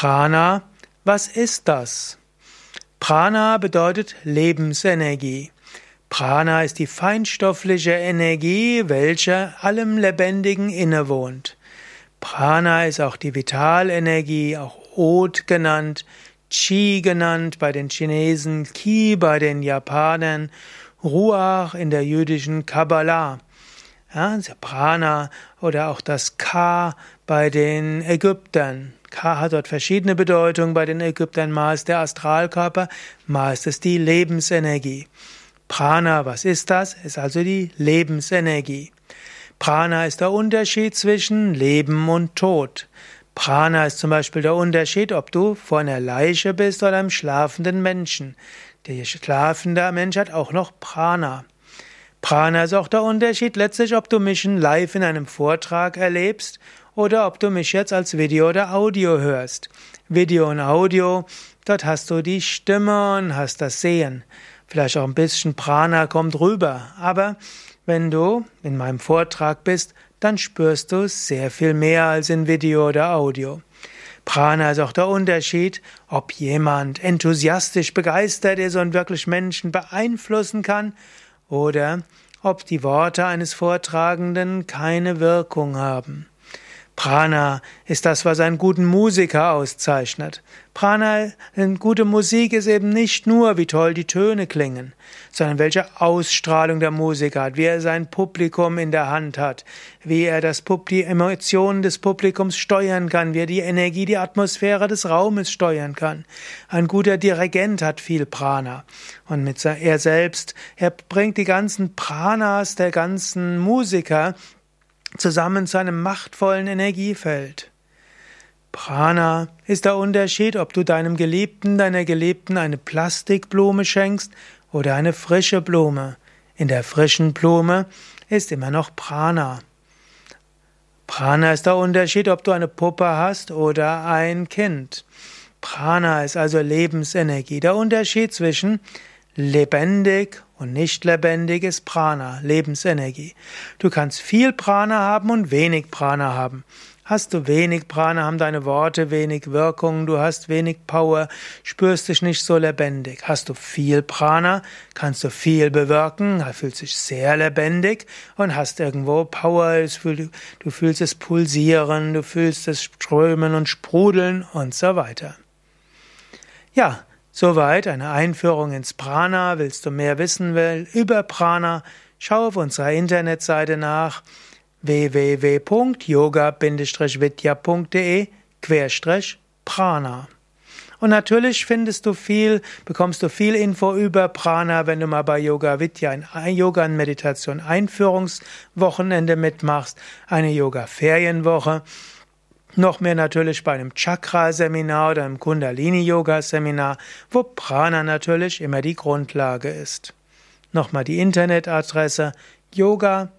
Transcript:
Prana, was ist das? Prana bedeutet Lebensenergie. Prana ist die feinstoffliche Energie, welche allem Lebendigen innewohnt. Prana ist auch die Vitalenergie, auch Od genannt, Chi genannt bei den Chinesen, Ki bei den Japanern, Ruach in der jüdischen Kabbalah. Ja, Prana oder auch das Ka bei den Ägyptern. Ka hat dort verschiedene Bedeutungen. Bei den Ägyptern mal ist der Astralkörper, mal ist es die Lebensenergie. Prana, was ist das? Ist also die Lebensenergie. Prana ist der Unterschied zwischen Leben und Tod. Prana ist zum Beispiel der Unterschied, ob du vor einer Leiche bist oder einem schlafenden Menschen. Der schlafende Mensch hat auch noch Prana. Prana ist auch der Unterschied letztlich, ob du mich live in einem Vortrag erlebst oder ob du mich jetzt als Video oder Audio hörst. Video und Audio, dort hast du die Stimme und hast das Sehen. Vielleicht auch ein bisschen Prana kommt rüber, aber wenn du in meinem Vortrag bist, dann spürst du sehr viel mehr als in Video oder Audio. Prana ist auch der Unterschied, ob jemand enthusiastisch begeistert ist und wirklich Menschen beeinflussen kann oder ob die Worte eines Vortragenden keine Wirkung haben. Prana ist das, was einen guten Musiker auszeichnet. Prana, gute Musik ist eben nicht nur, wie toll die Töne klingen, sondern welche Ausstrahlung der Musiker hat, wie er sein Publikum in der Hand hat, wie er das, die Emotionen des Publikums steuern kann, wie er die Energie, die Atmosphäre des Raumes steuern kann. Ein guter Dirigent hat viel Prana. Und mit er selbst, er bringt die ganzen Pranas der ganzen Musiker zusammen zu einem machtvollen Energiefeld. Prana ist der Unterschied, ob du deinem Geliebten, deiner Geliebten eine Plastikblume schenkst oder eine frische Blume. In der frischen Blume ist immer noch Prana. Prana ist der Unterschied, ob du eine Puppe hast oder ein Kind. Prana ist also Lebensenergie. Der Unterschied zwischen lebendig und nicht lebendig ist Prana, Lebensenergie. Du kannst viel Prana haben und wenig Prana haben. Hast du wenig Prana, haben deine Worte wenig Wirkung, du hast wenig Power, spürst dich nicht so lebendig. Hast du viel Prana, kannst du viel bewirken, fühlst dich sehr lebendig und hast irgendwo Power, du fühlst es pulsieren, du fühlst es strömen und sprudeln und so weiter. Ja, Soweit eine Einführung ins Prana. Willst du mehr wissen über Prana? Schau auf unserer Internetseite nach www.yoga-vidya.de Prana. Und natürlich findest du viel, bekommst du viel Info über Prana, wenn du mal bei Yoga Vidya ein Yoga und Meditation Einführungswochenende mitmachst, eine Yoga Ferienwoche noch mehr natürlich bei einem Chakra-Seminar oder einem Kundalini-Yoga-Seminar, wo Prana natürlich immer die Grundlage ist. Nochmal die Internetadresse yoga-vidya.de